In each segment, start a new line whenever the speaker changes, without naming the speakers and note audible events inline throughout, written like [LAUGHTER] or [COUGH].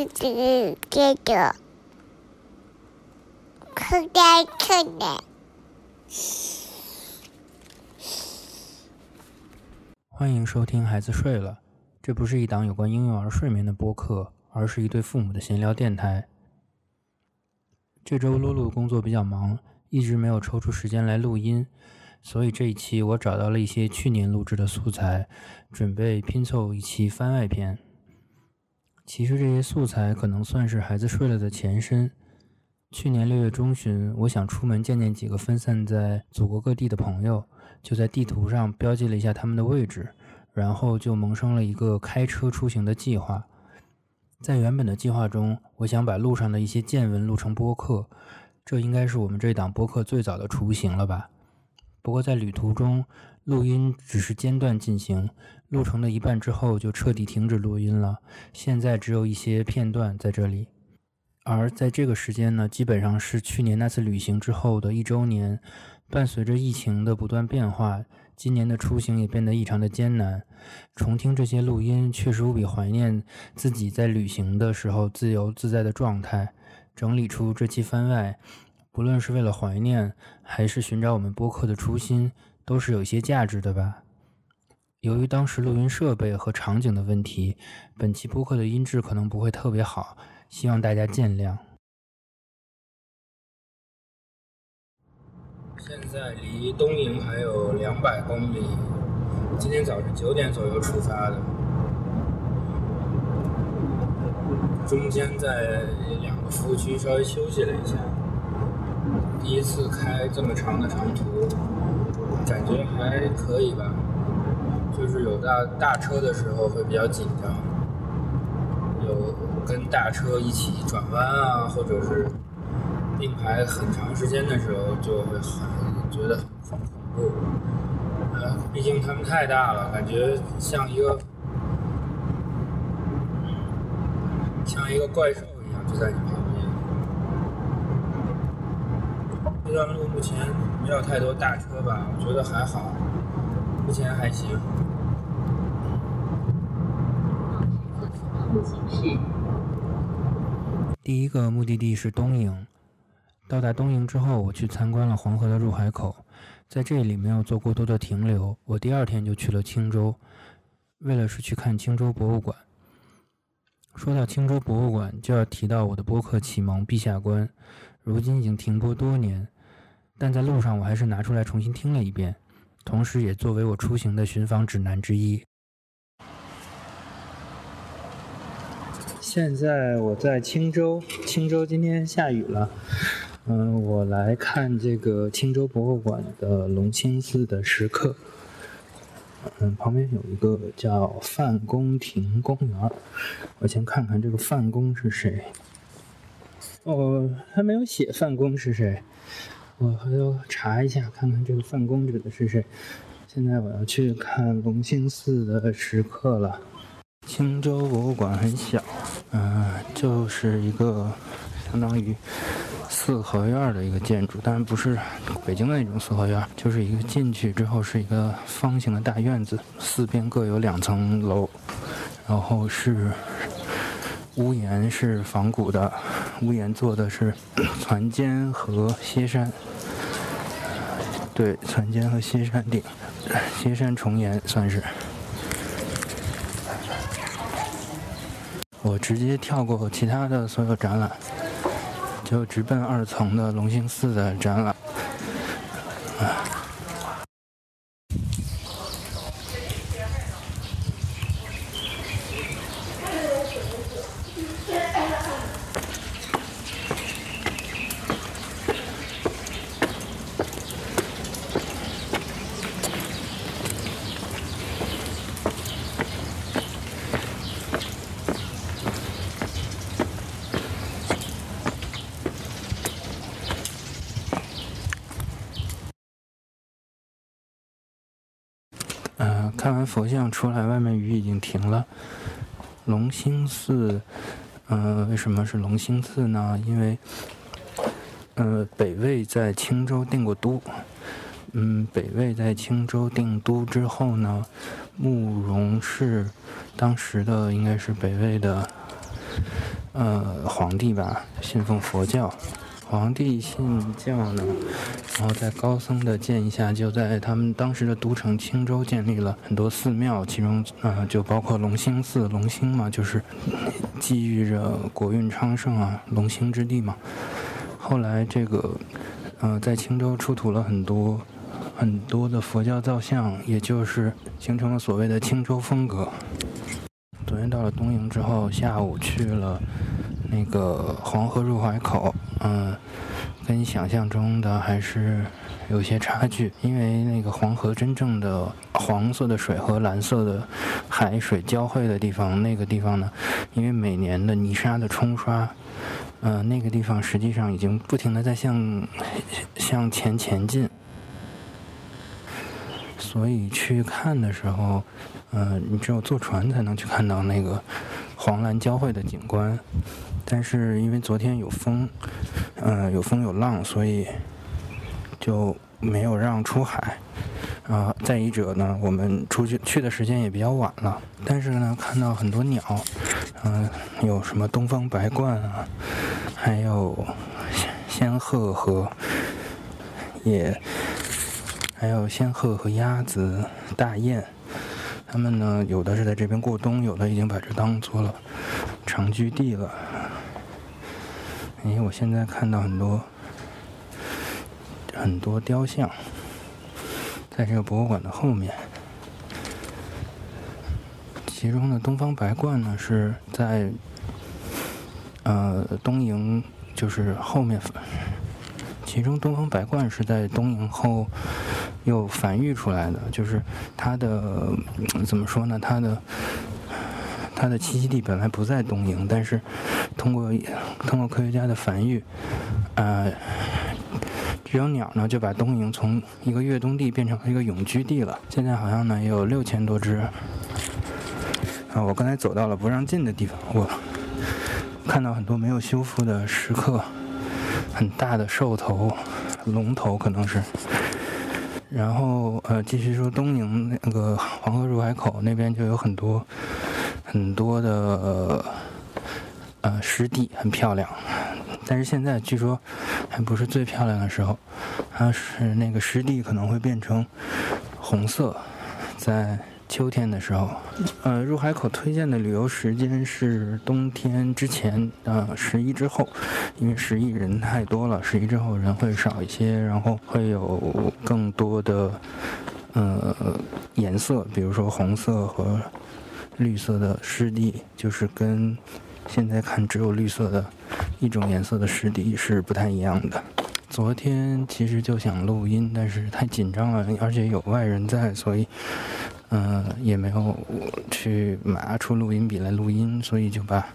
是这这个，可爱可爱。
欢迎收听《孩子睡了》，这不是一档有关婴幼儿睡眠的播客，而是一对父母的闲聊电台。这周露露工作比较忙，一直没有抽出时间来录音，所以这一期我找到了一些去年录制的素材，准备拼凑一期番外篇。其实这些素材可能算是《孩子睡了》的前身。去年六月中旬，我想出门见见几个分散在祖国各地的朋友，就在地图上标记了一下他们的位置，然后就萌生了一个开车出行的计划。在原本的计划中，我想把路上的一些见闻录成播客，这应该是我们这档播客最早的雏形了吧。不过在旅途中，录音只是间断进行，路程的一半之后就彻底停止录音了。现在只有一些片段在这里。而在这个时间呢，基本上是去年那次旅行之后的一周年。伴随着疫情的不断变化，今年的出行也变得异常的艰难。重听这些录音，确实无比怀念自己在旅行的时候自由自在的状态。整理出这期番外，不论是为了怀念，还是寻找我们播客的初心，都是有一些价值的吧。由于当时录音设备和场景的问题，本期播客的音质可能不会特别好，希望大家见谅。现在离东营还有两百公里。今天早上九点左右出发的，中间在两个服务区稍微休息了一下。第一次开这么长的长途，感觉还可以吧。就是有大大车的时候会比较紧张，有跟大车一起转弯啊，或者是。并排很长时间的时候，就会很觉得很恐怖。呃，毕竟他们太大了，感觉像一个像一个怪兽一样就在你旁边。这段路目前没有太多大车吧，我觉得还好，目前还行。第一个目的地是东营。到达东营之后，我去参观了黄河的入海口，在这里没有做过多的停留。我第二天就去了青州，为了是去看青州博物馆。说到青州博物馆，就要提到我的播客启蒙《陛下观》，如今已经停播多年，但在路上我还是拿出来重新听了一遍，同时也作为我出行的寻访指南之一。现在我在青州，青州今天下雨了。嗯，我来看这个青州博物馆的隆兴寺的石刻。嗯，旁边有一个叫范公亭公园。我先看看这个范公是谁。哦，还没有写范公是谁。我回头查一下，看看这个范公指的是谁。现在我要去看隆兴寺的石刻了。青州博物馆很小，嗯，就是一个相当于。四合院的一个建筑，当然不是北京的那种四合院，就是一个进去之后是一个方形的大院子，四边各有两层楼，然后是屋檐是仿古的，屋檐做的是攒尖和歇山，对，攒尖和歇山顶，歇山重檐算是。我直接跳过其他的所有展览。就直奔二层的龙兴寺的展览。啊完佛像出来，外面雨已经停了。隆兴寺，呃，为什么是隆兴寺呢？因为，呃，北魏在青州定过都。嗯，北魏在青州定都之后呢，慕容氏当时的应该是北魏的呃皇帝吧，信奉佛教。皇帝信教呢，然后在高僧的建议下，就在他们当时的都城青州建立了很多寺庙，其中呃就包括龙兴寺。龙兴嘛，就是寄寓着国运昌盛啊，龙兴之地嘛。后来这个呃在青州出土了很多很多的佛教造像，也就是形成了所谓的青州风格。昨天到了东营之后，下午去了。那个黄河入海口，嗯，跟想象中的还是有些差距。因为那个黄河真正的黄色的水和蓝色的海水交汇的地方，那个地方呢，因为每年的泥沙的冲刷，嗯，那个地方实际上已经不停的在向向前前进。所以去看的时候，嗯，你只有坐船才能去看到那个黄蓝交汇的景观。但是因为昨天有风，嗯，有风有浪，所以就没有让出海。啊，再一者呢，我们出去去的时间也比较晚了。但是呢，看到很多鸟，嗯，有什么东方白鹳啊，还有仙鹤和也，还有仙鹤和鸭子、大雁。他们呢，有的是在这边过冬，有的已经把这当做了长居地了。哎，我现在看到很多很多雕像，在这个博物馆的后面。其中的东方白鹳呢，是在呃东营，就是后面。其中东方白鹳是在东营后又繁育出来的，就是它的怎么说呢？它的。它的栖息地本来不在东营，但是通过通过科学家的繁育，呃，这种鸟呢就把东营从一个越冬地变成了一个永居地了。现在好像呢也有六千多只。啊，我刚才走到了不让进的地方，我看到很多没有修复的石刻，很大的兽头、龙头可能是。然后呃，继续说东宁那个黄河入海口那边就有很多。很多的呃湿地很漂亮，但是现在据说还不是最漂亮的时候，它是那个湿地可能会变成红色，在秋天的时候。呃，入海口推荐的旅游时间是冬天之前，呃，十一之后，因为十一人太多了，十一之后人会少一些，然后会有更多的呃颜色，比如说红色和。绿色的湿地就是跟现在看只有绿色的一种颜色的湿地是不太一样的。昨天其实就想录音，但是太紧张了，而且有外人在，所以嗯也没有去拿出录音笔来录音，所以就把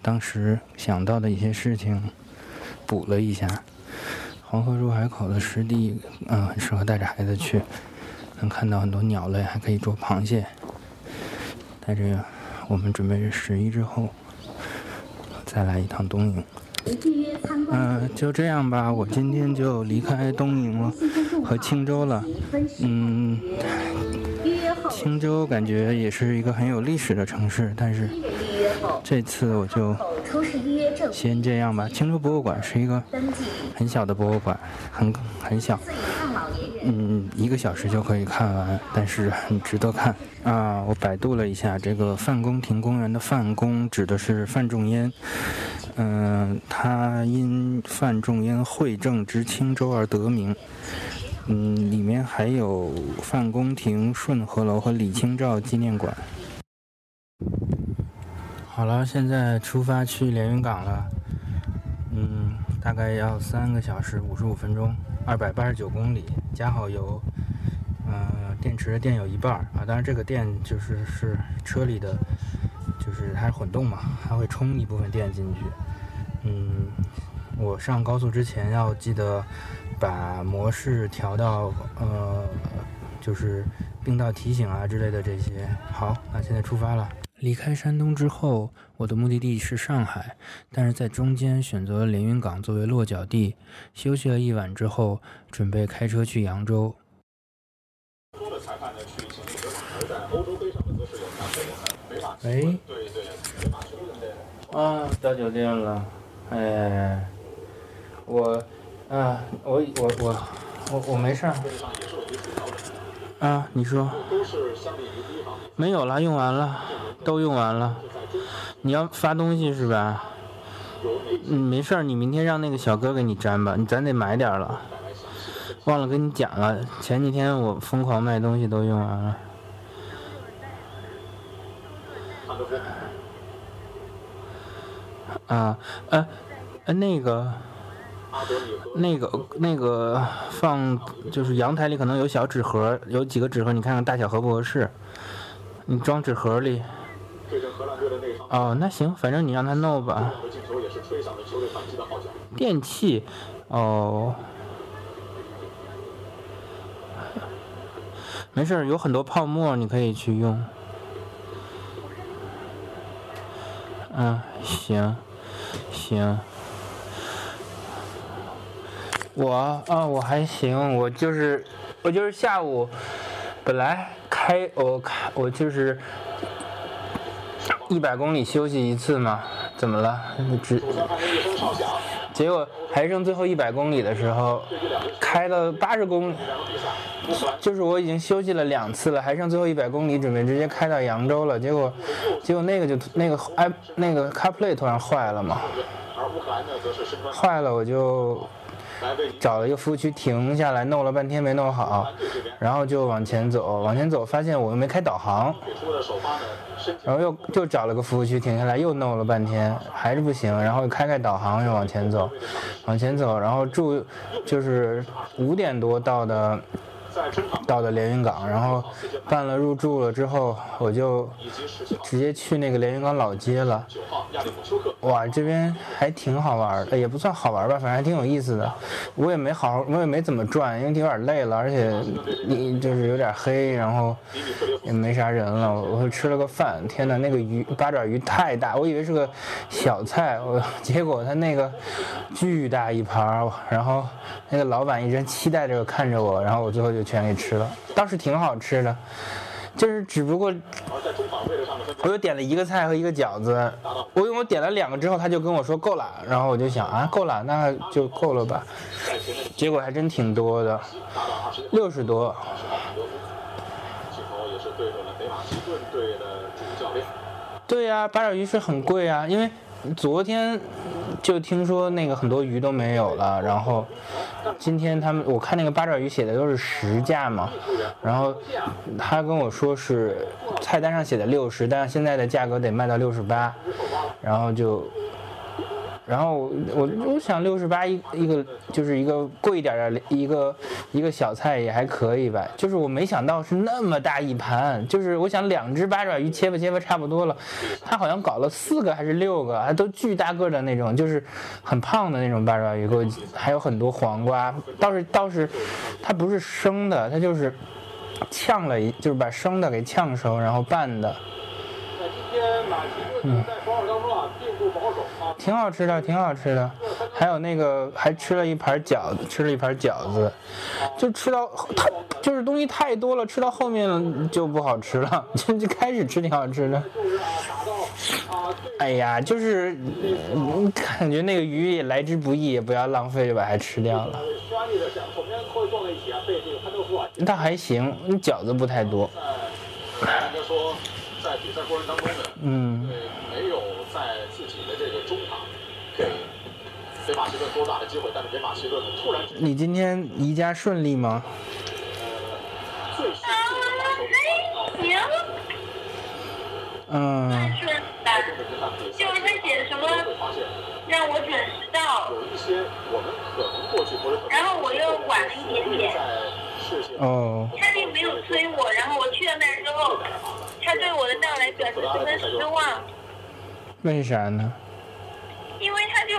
当时想到的一些事情补了一下。黄河入海口的湿地嗯很适合带着孩子去，能看到很多鸟类，还可以捉螃蟹。带着我们准备十一之后再来一趟东营。嗯，就这样吧，我今天就离开东营了，和青州了。嗯，青州感觉也是一个很有历史的城市，但是这次我就先这样吧。青州博物馆是一个很小的博物馆，很很小。嗯，一个小时就可以看完，但是很值得看啊！我百度了一下，这个范公亭公园的范公指的是范仲淹，嗯，他因范仲淹会政之青州而得名。嗯，里面还有范公亭、顺和楼和李清照纪念馆。好了，现在出发去连云港了。嗯，大概要三个小时五十五分钟。二百八十九公里，加好油，呃，电池的电有一半儿啊。当然，这个电就是是车里的，就是它是混动嘛，它会充一部分电进去。嗯，我上高速之前要记得把模式调到呃，就是并道提醒啊之类的这些。好，那现在出发了。离开山东之后，我的目的地是上海，但是在中间选择了连云港作为落脚地。休息了一晚之后，准备开车去扬州。喂？啊，到酒店了，哎，我，啊，我我我我我没事儿。啊，你说。没有了，用完了，都用完了。你要发东西是吧？嗯，没事儿，你明天让那个小哥给你粘吧，你咱得买点儿了。忘了跟你讲了，前几天我疯狂卖东西都用完了。啊，呃，呃，那个，那个，那个放就是阳台里可能有小纸盒，有几个纸盒，你看看大小合不合适？你装纸盒里。哦，那行，反正你让他弄吧。电器，哦，没事，有很多泡沫，你可以去用。嗯，行，行。我啊，我还行，我就是，我就是下午，本来开我开我就是一百公里休息一次嘛，怎么了？只结果还剩最后一百公里的时候，开了八十公里。就是我已经休息了两次了，还剩最后一百公里，准备直接开到扬州了。结果，结果那个就那个 i 那个 CarPlay 突然坏了嘛，坏了我就。找了一个服务区停下来，弄了半天没弄好，然后就往前走，往前走发现我又没开导航，然后又就找了个服务区停下来，又弄了半天还是不行，然后开开导航又往前走，往前走，然后住就是五点多到的。到的连云港，然后办了入住了之后，我就直接去那个连云港老街了。哇，这边还挺好玩的，也不算好玩吧，反正还挺有意思的。我也没好好，我也没怎么转，因为有点累了，而且你就是有点黑，然后也没啥人了。我吃了个饭，天呐，那个鱼八爪鱼太大，我以为是个小菜，我结果他那个巨大一盘，然后那个老板一直期待着看着我，然后我最后就。全给吃了，倒是挺好吃的，就是只不过，我又点了一个菜和一个饺子，我因为我点了两个之后，他就跟我说够了，然后我就想啊够了，那就够了吧，结果还真挺多的，六十多。对呀，八爪鱼是很贵啊，因为昨天。就听说那个很多鱼都没有了，然后今天他们我看那个八爪鱼写的都是实价嘛，然后他跟我说是菜单上写的六十，但是现在的价格得卖到六十八，然后就。然后我我想六十八一一个就是一个贵一点的一个一个小菜也还可以吧，就是我没想到是那么大一盘，就是我想两只八爪鱼切吧切吧差不多了，他好像搞了四个还是六个，还都巨大个的那种，就是很胖的那种八爪鱼，给我还有很多黄瓜，倒是倒是它不是生的，它就是呛了一，就是把生的给呛熟然后拌的。嗯。挺好吃的，挺好吃的，还有那个还吃了一盘饺子，吃了一盘饺子，就吃到太就是东西太多了，吃到后面就不好吃了，就 [LAUGHS] 就开始吃挺好吃的。哎呀，就是感觉那个鱼也来之不易，也不要浪费，就把它吃掉了。那还行，饺子不太多。嗯。北马其顿多大的机会，但是北马其顿突然。你今天宜家顺利吗？嗯。就是他写什么让我准时到。有一些我们可能过去或者。然后我又晚了一点点。哦。他并没有催我，然后我去了那儿之后，他对我的到来表示十分失望。为啥呢？因为他就。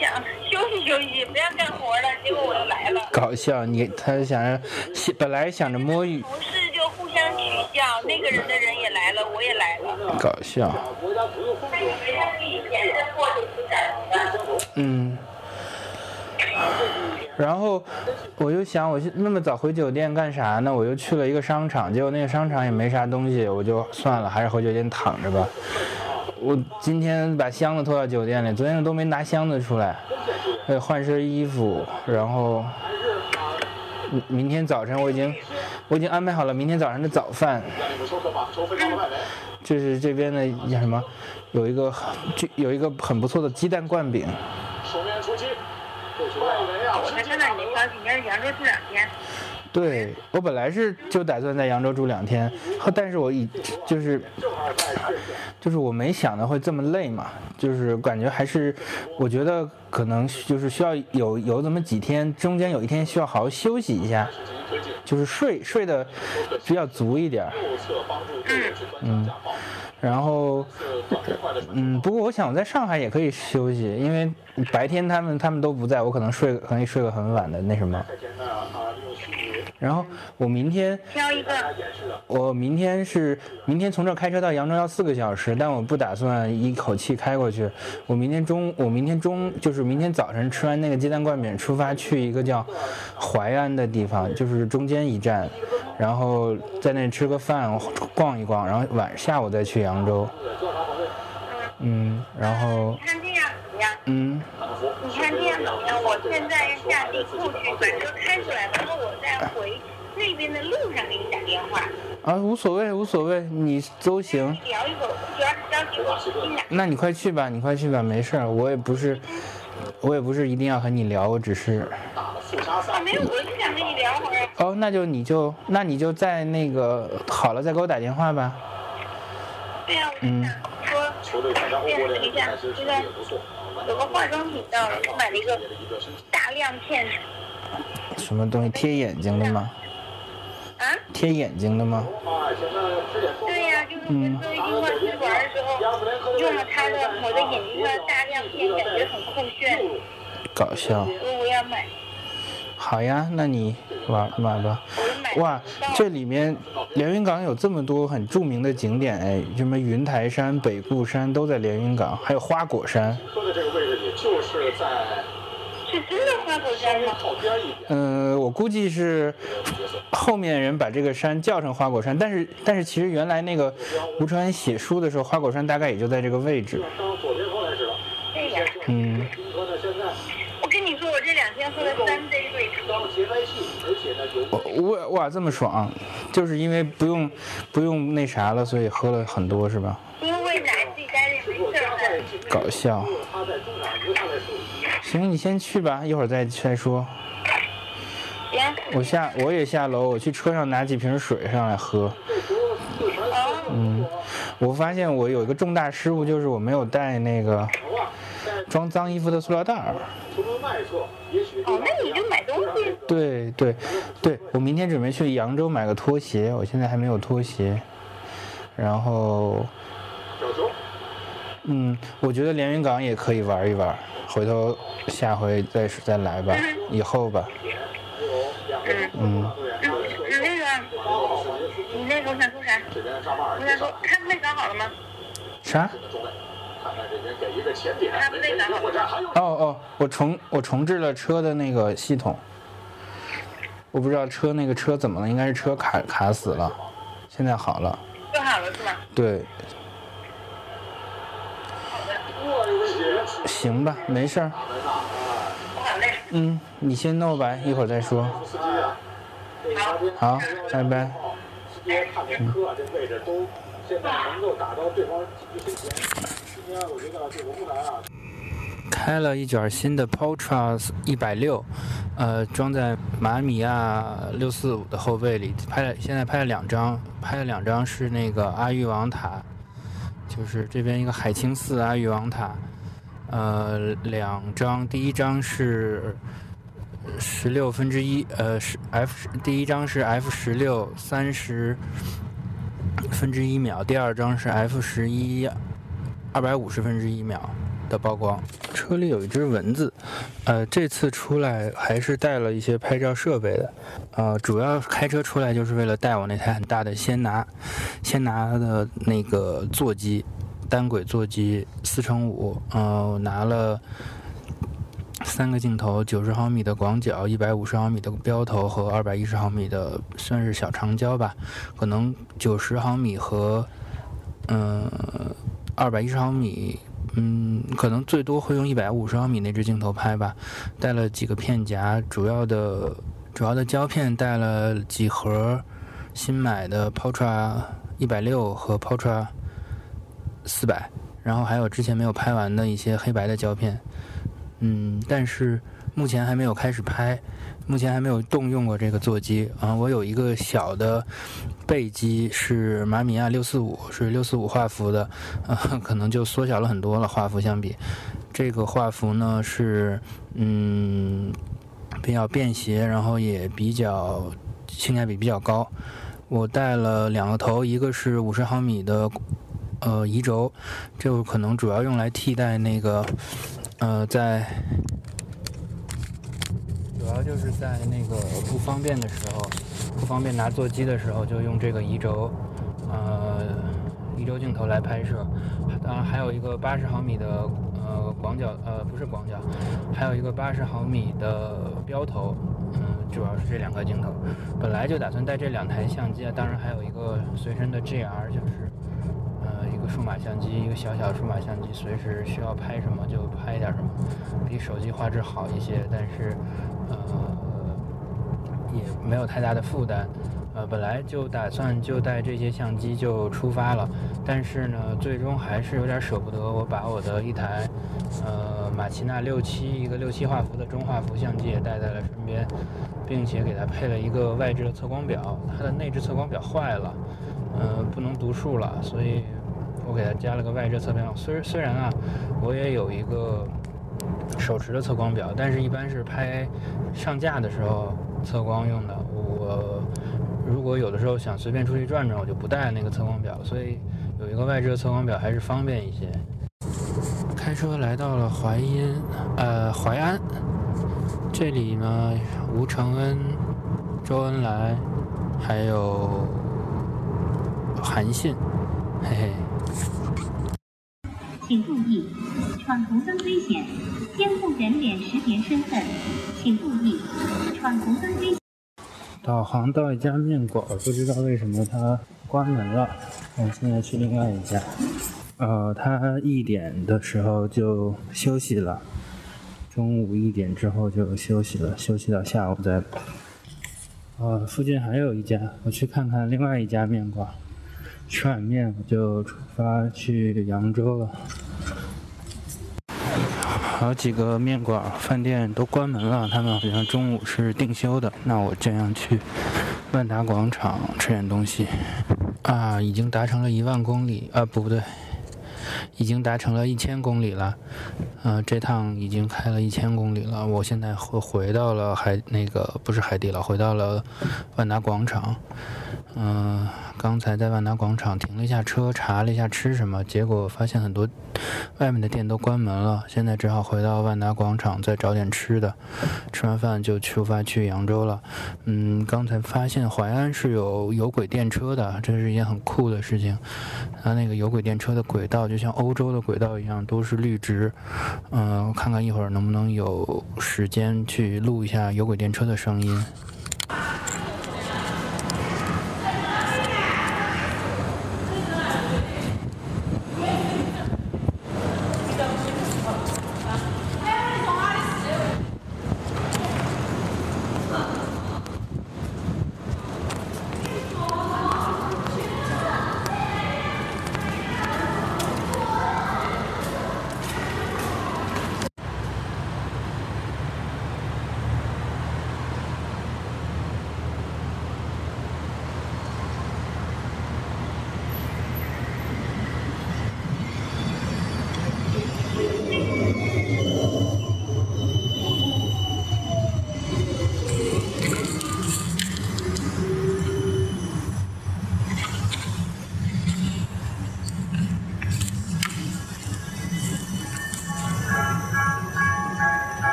想休息休息，不要干活了。结果我就来了。搞笑，你他想着，本来想着摸鱼。同事就互相取笑，那个人的人也来了，我也来了。搞笑。嗯。然后我就想，我那么早回酒店干啥呢？我又去了一个商场，结果那个商场也没啥东西，我就算了，还是回酒店躺着吧。我今天把箱子拖到酒店里，昨天都没拿箱子出来，得换身衣服，然后明天早晨我已经我已经安排好了明天早上的早饭，就是这边的叫什么，有一个就有一个很不错的鸡蛋灌饼，
你没消息，你要是扬州住两天，
对我本来是就打算在扬州住两天，但是我已就是就是我没想的会这么累嘛，就是感觉还是我觉得可能就是需要有有这么几天，中间有一天需要好好休息一下，就是睡睡的比较足一点儿，嗯，然后嗯，不过我想我在上海也可以休息，因为白天他们他们都不在，我可能睡可以睡个很晚的那什么。然后我明天
挑一个，
我明天是明天从这儿开车到扬州要四个小时，但我不打算一口气开过去。我明天中我明天中就是明天早晨吃完那个鸡蛋灌饼，出发去一个叫淮安的地方，就是中间一站，然后在那吃个饭，逛一逛，然后晚下午再去扬州。嗯，然后嗯，
你看这样怎么样？我现在下地库去把车开出来，然后我再回那边的路上给你打电话，
啊，无所谓无所谓，你都行。
聊一会儿，主要是着急我。
那你快去吧，你快去吧，没事儿，我也不是，我也不是一定要和你聊，我只是，
啊，没有，我就想跟你聊会儿。
哦，那就你就那你就在那个好了再给我打电话吧。
对呀、我就想说，辨识一下，现在有个化妆品到了，我买了一个大亮片，
什么东西贴眼睛的吗？
啊，
贴眼睛的吗？
对呀、就是我跟周一金花出去玩的时候，用了它的我的眼睛上的大亮片，感觉很酷炫，
搞笑。
我要买，
好呀，那你玩买吧。哇，这里面连云港有这么多很著名的景点哎，什么云台山、北固山都在连云港，还有花果山。
说的这个位置，也就是在
是真的花果山吗？
嗯、我估计是后面人把这个山叫成花果山，但是但是其实原来那个吴承恩写书的时候，花果山大概也就在这个位置。嗯，
听说呢现在
我跟你说，我这两天喝了三杯瑞士。
刚节拍器，而且呢有
哇哇这么爽，就是因为不用不用那啥了，所以喝了很多是吧？
因为奶自己待着也没事儿。
搞笑。行，你先去吧，一会儿再再说。
行，
我下我也下楼，我去车上拿几瓶水上来喝。
哦，
嗯，我发现我有一个重大失误，就是我没有带那个装脏衣服的塑料袋儿。
哦，那你就买东西。
对对对，我明天准备去扬州买个拖鞋，我现在还没有拖鞋。然后，嗯，我觉得连云港也可以玩一玩，回头下回再再来吧，以后吧。嗯，
嗯，你那个，你那个我想说啥？我想说，看不那搞好了吗？
啥？哦哦，我重我重置了车的那个系统，我不知道车那个车怎么了，应该是车卡卡死了，现在好了。
就好了是吗？
对，
好的，
行吧，没事儿。嗯，你先弄吧，一会儿再说。
好。
拜拜。
司机看见科啊，这位置都现在能够打到对方几身前。
开了一卷新的 Portras 一百六，呃，装在马米亚六四五的后背里，拍了现在拍了两张，拍了两张是那个阿育王塔，就是这边一个海清寺阿育王塔，呃，两张，第一张是十六分之一，呃，是 F 第一张是 F 十六三十分之一秒，第二张是 F 十一二百五十分之一秒的曝光。车里有一只蚊子，呃，这次出来还是带了一些拍照设备的，呃，主要开车出来就是为了带我那台很大的先拿，先拿的那个座机，单轨座机四乘五，呃，我拿了。三个镜头，九十毫米的广角，一百五十毫米的标头和二百一十毫米的算是小长焦吧，可能九十毫米和嗯二百一十毫米，嗯，可能最多会用一百五十毫米那支镜头拍吧。带了几个片夹，主要的主要的胶片带了几盒新买的 Portra 一百六和 Portra 四百，然后还有之前没有拍完的一些黑白的胶片。嗯，但是目前还没有开始拍。目前还没有动用过这个座机啊，我有一个小的背机是马米亚六四五，是六四五画幅的，啊，可能就缩小了很多了画幅相比。这个画幅呢是嗯比较便携，然后也比较性价比比较高。我带了两个头，一个是五十毫米的呃移轴，这个可能主要用来替代那个呃在。主要就是在那个不方便的时候，不方便拿座机的时候，就用这个移轴，呃，移轴镜头来拍摄。当然还有一个八十毫米的呃广角，呃不是广角，还有一个八十毫米的标头。嗯，主要是这两个镜头。本来就打算带这两台相机，当然还有一个随身的 GR，就是呃一个数码相机，一个小小数码相机，随时需要拍什么就拍点什么，比手机画质好一些，但是。呃，也没有太大的负担。呃，本来就打算就带这些相机就出发了，但是呢，最终还是有点舍不得。我把我的一台呃马奇纳六七一个六七画幅的中画幅相机也带在了身边，并且给它配了一个外置的测光表。它的内置测光表坏了，呃，不能读数了，所以我给它加了个外置测光表。虽虽然啊，我也有一个。手持的测光表，但是一般是拍上架的时候测光用的。我如果有的时候想随便出去转转，我就不带那个测光表，所以有一个外置的测光表还是方便一些。开车来到了淮阴，呃，淮安，这里呢，吴承恩、周恩来，还有韩信，嘿嘿。
请注意，闯红灯危险，监控人脸识别身份。请注意，闯红灯危险。
导航到一家面馆，不知道为什么它关门了。我现在去另外一家。呃，它一点的时候就休息了，中午一点之后就休息了，休息到下午再。呃，附近还有一家，我去看看另外一家面馆。吃碗面，我就出发去扬州了。好几个面馆、饭店都关门了，他们好像中午是定休的。那我这样去万达广场吃点东西。啊，已经达成了一万公里啊，不对。已经达成了一千公里了，嗯，这趟已经开了一千公里了。我现在回回到了海那个不是海底了，回到了万达广场。嗯，刚才在万达广场停了一下车，查了一下吃什么，结果发现很多外面的店都关门了。现在只好回到万达广场再找点吃的。吃完饭就出发去扬州了。嗯，刚才发现淮安是有有轨电车的，这是一件很酷的事情。它那个有轨电车的轨道就像欧洲的轨道一样，都是绿植。嗯，看看一会儿能不能有时间去录一下有轨电车的声音。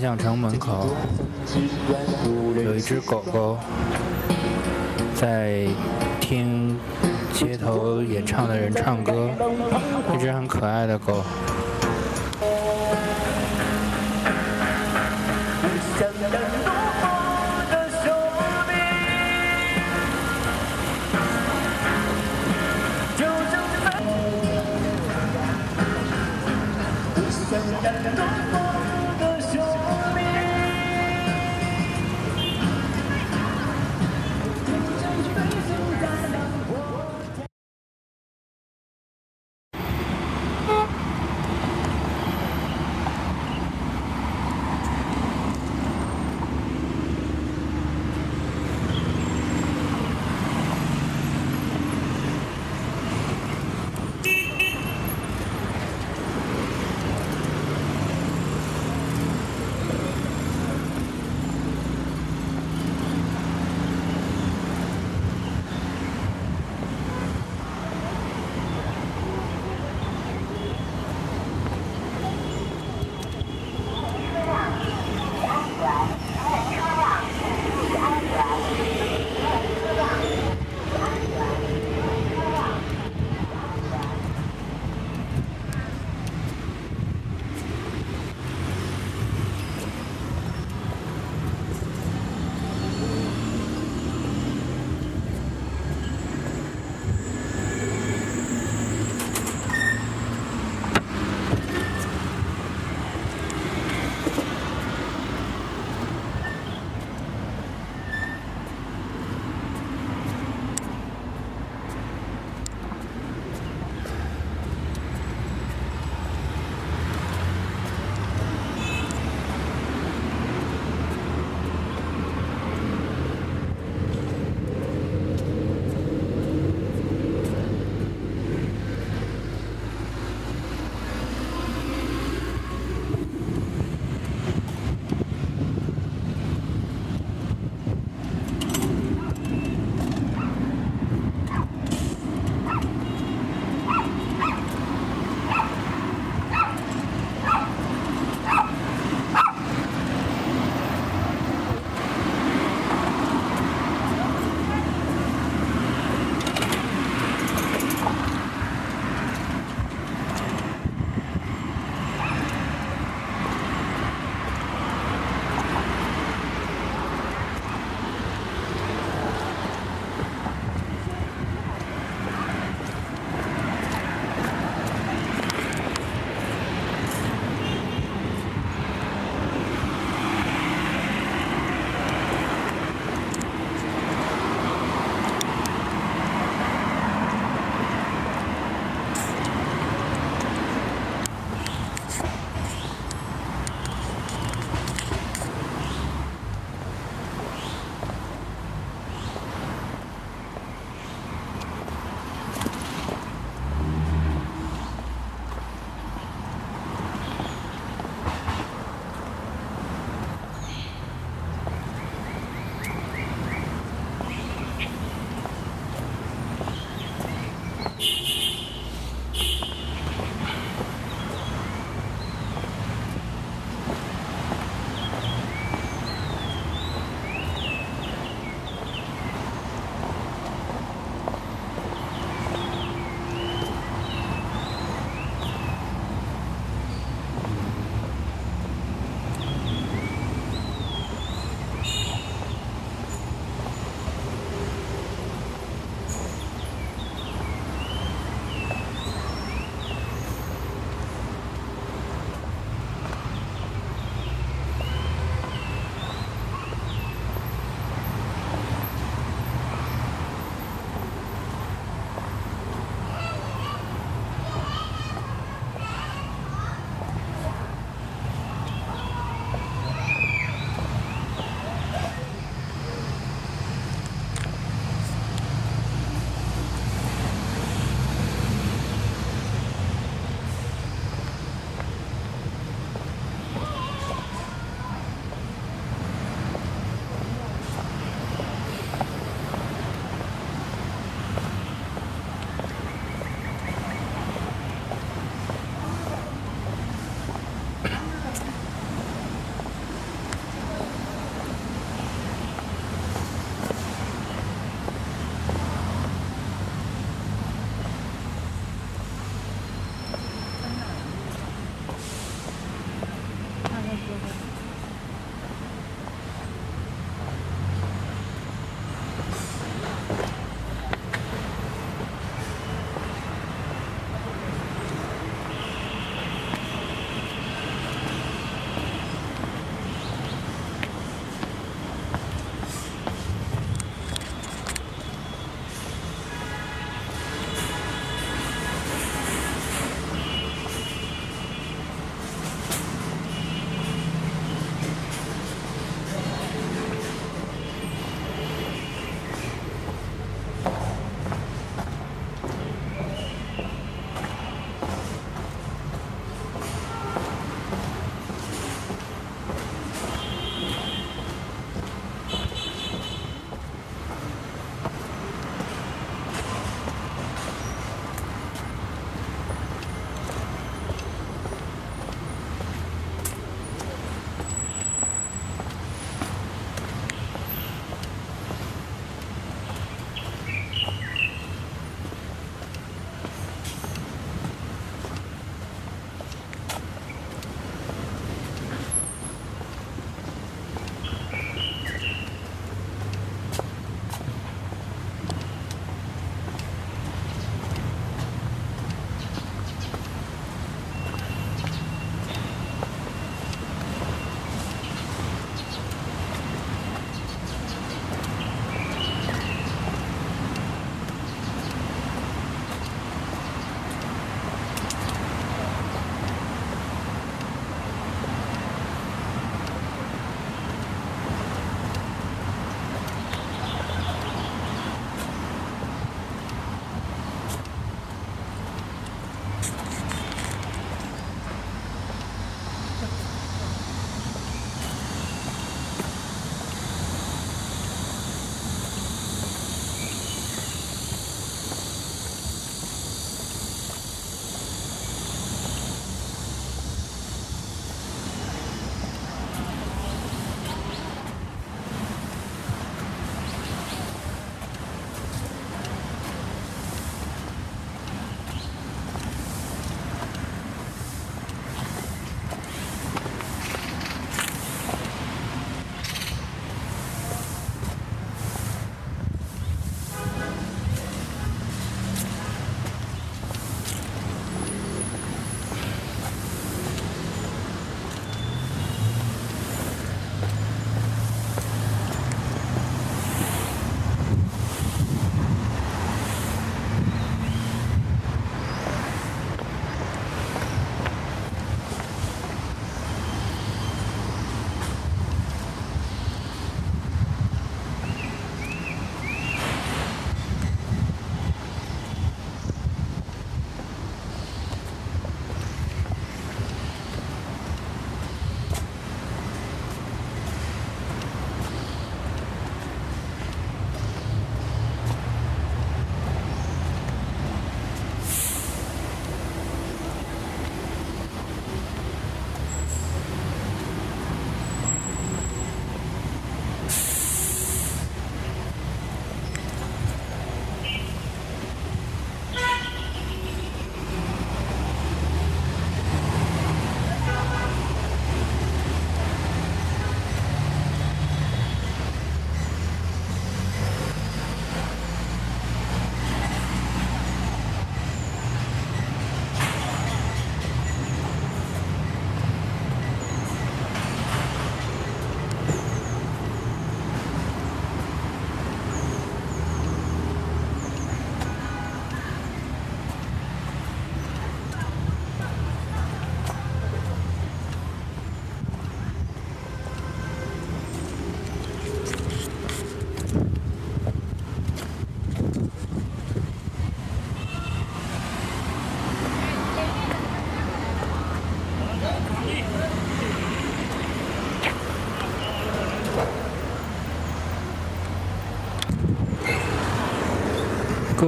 象城门口，有一只狗狗在听街头演唱的人唱歌，一只很可爱的狗。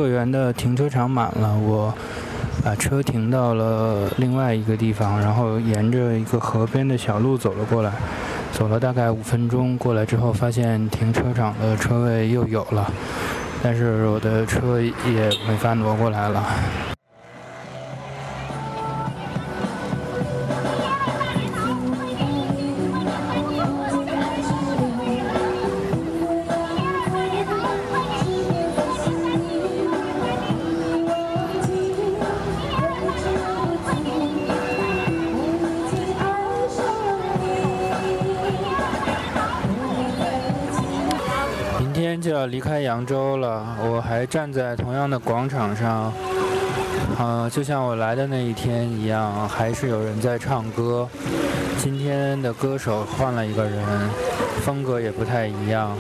乐园的停车场满了，我把车停到了另外一个地方，然后沿着一个河边的小路走了过来。走了大概五分钟过来之后，发现停车场的车位又有了，但是我的车也没法挪过来了。站在同样的广场上，啊，就像我来的那一天一样，还是有人在唱歌。今天的歌手换了一个人，风格也不太一样。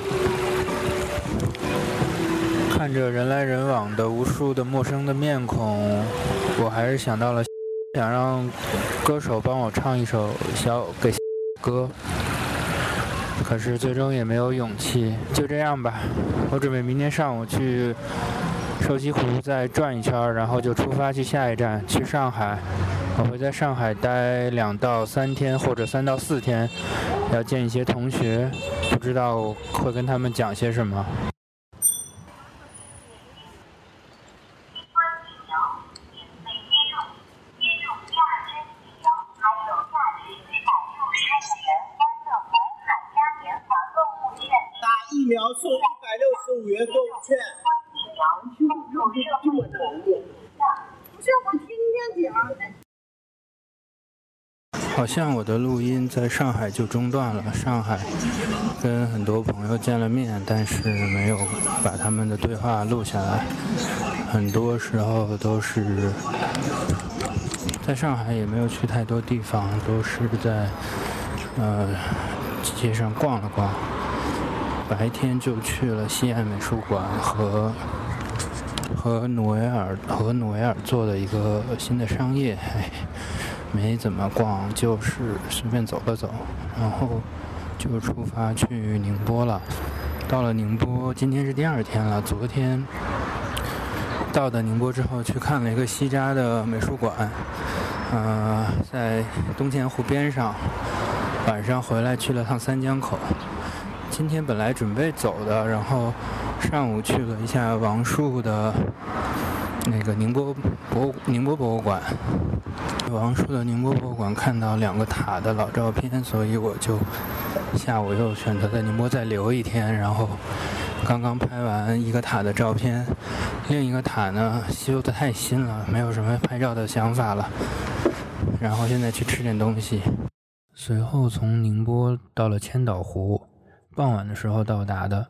看着人来人往的无数的陌生的面孔，我还是想到了，[LAUGHS] 想让歌手帮我唱一首小给歌。[LAUGHS] 可是最终也没有勇气，就这样吧。我准备明天上午去瘦西湖再转一圈，然后就出发去下一站，去上海。我会在上海待两到三天，或者三到四天，要见一些同学，不知道会跟他们讲些什么。
疫苗送一百六十五元购物券。
不是我听见讲。
好像我的录音在上海就中断了。上海跟很多朋友见了面，但是没有把他们的对话录下来。很多时候都是在上海，也没有去太多地方，都是在呃街上逛了逛。白天就去了西岸美术馆和和努维尔和努维尔做的一个新的商业，没怎么逛，就是随便走了走，然后就出发去宁波了。到了宁波，今天是第二天了。昨天到的宁波之后，去看了一个西扎的美术馆，呃，在东钱湖边上。晚上回来去了趟三江口。今天本来准备走的，然后上午去了一下王树的那个宁波博宁波博物馆，王叔的宁波博物馆看到两个塔的老照片，所以我就下午又选择在宁波再留一天，然后刚刚拍完一个塔的照片，另一个塔呢修的太新了，没有什么拍照的想法了，然后现在去吃点东西，随后从宁波到了千岛湖。傍晚的时候到达的，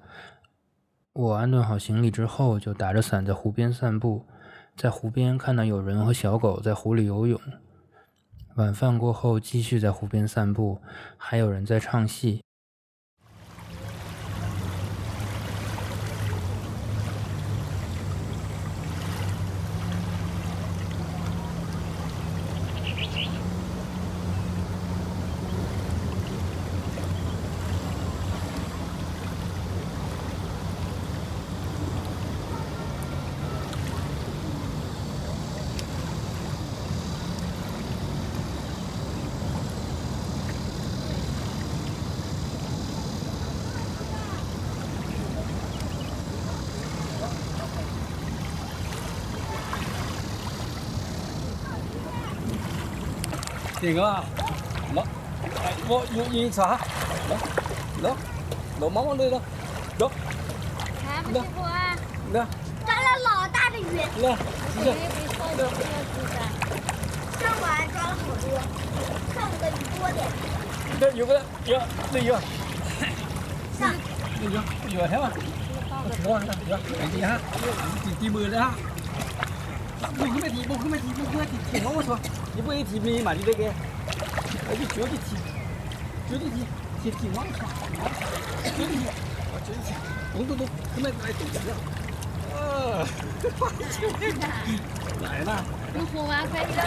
我安顿好行李之后，就打着伞在湖边散步，在湖边看到有人和小狗在湖里游泳。晚饭过后，继续在湖边散步，还有人在唱戏。
点个啊，来，我有有茶，来，来，老妈妈来了，走，
来，不辛苦啊，
来，
抓了老大的鱼，
来，
这个比烧鱼还要吃噻，上晚抓了好多，上午的鱼多点，
这有个有那有，
上，
那有有还吗？我看有，看底下，底底มือ 你不会提名吗你这个那就绝对提绝对提提提王卡绝对提我真想红嘟嘟卖不来手机了呃这放来
了你哄娃快走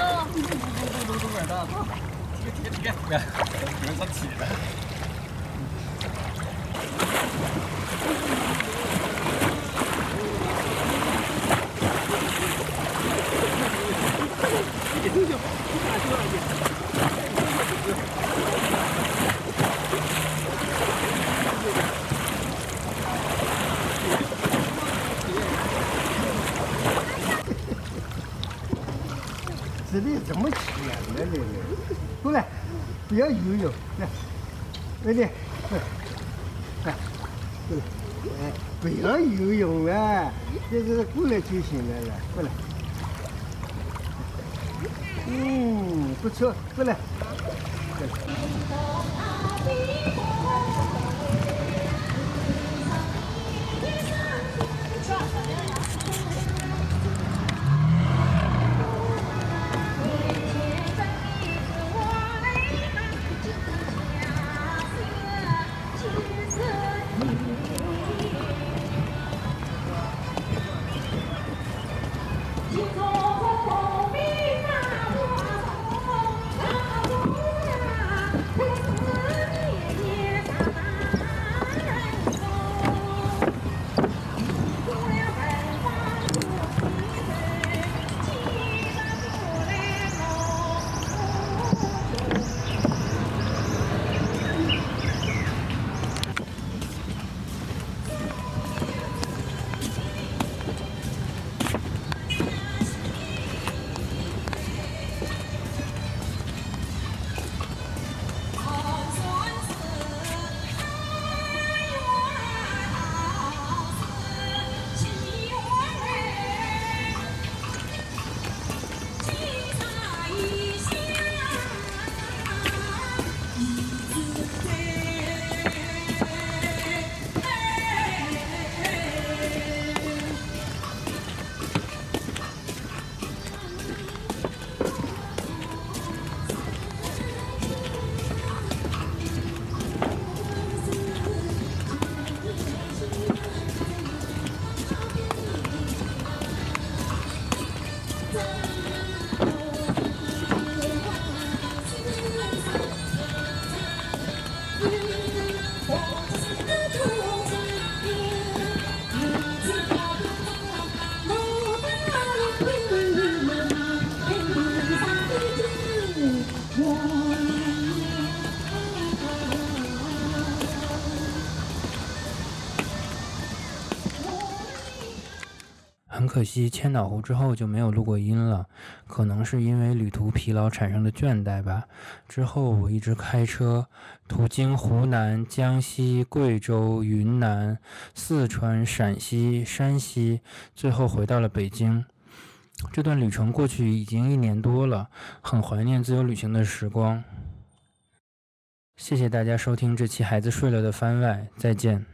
不要游泳，来，来点，来，来，过来，哎，不要游泳了，这个过来就行了，来，过来。嗯，不错，过来。
可惜，千岛湖之后就没有录过音了，可能是因为旅途疲劳产生的倦怠吧。之后我一直开车，途经湖南、江西、贵州、云南、四川、陕西、山西，最后回到了北京。这段旅程过去已经一年多了，很怀念自由旅行的时光。谢谢大家收听这期《孩子睡了》的番外，再见。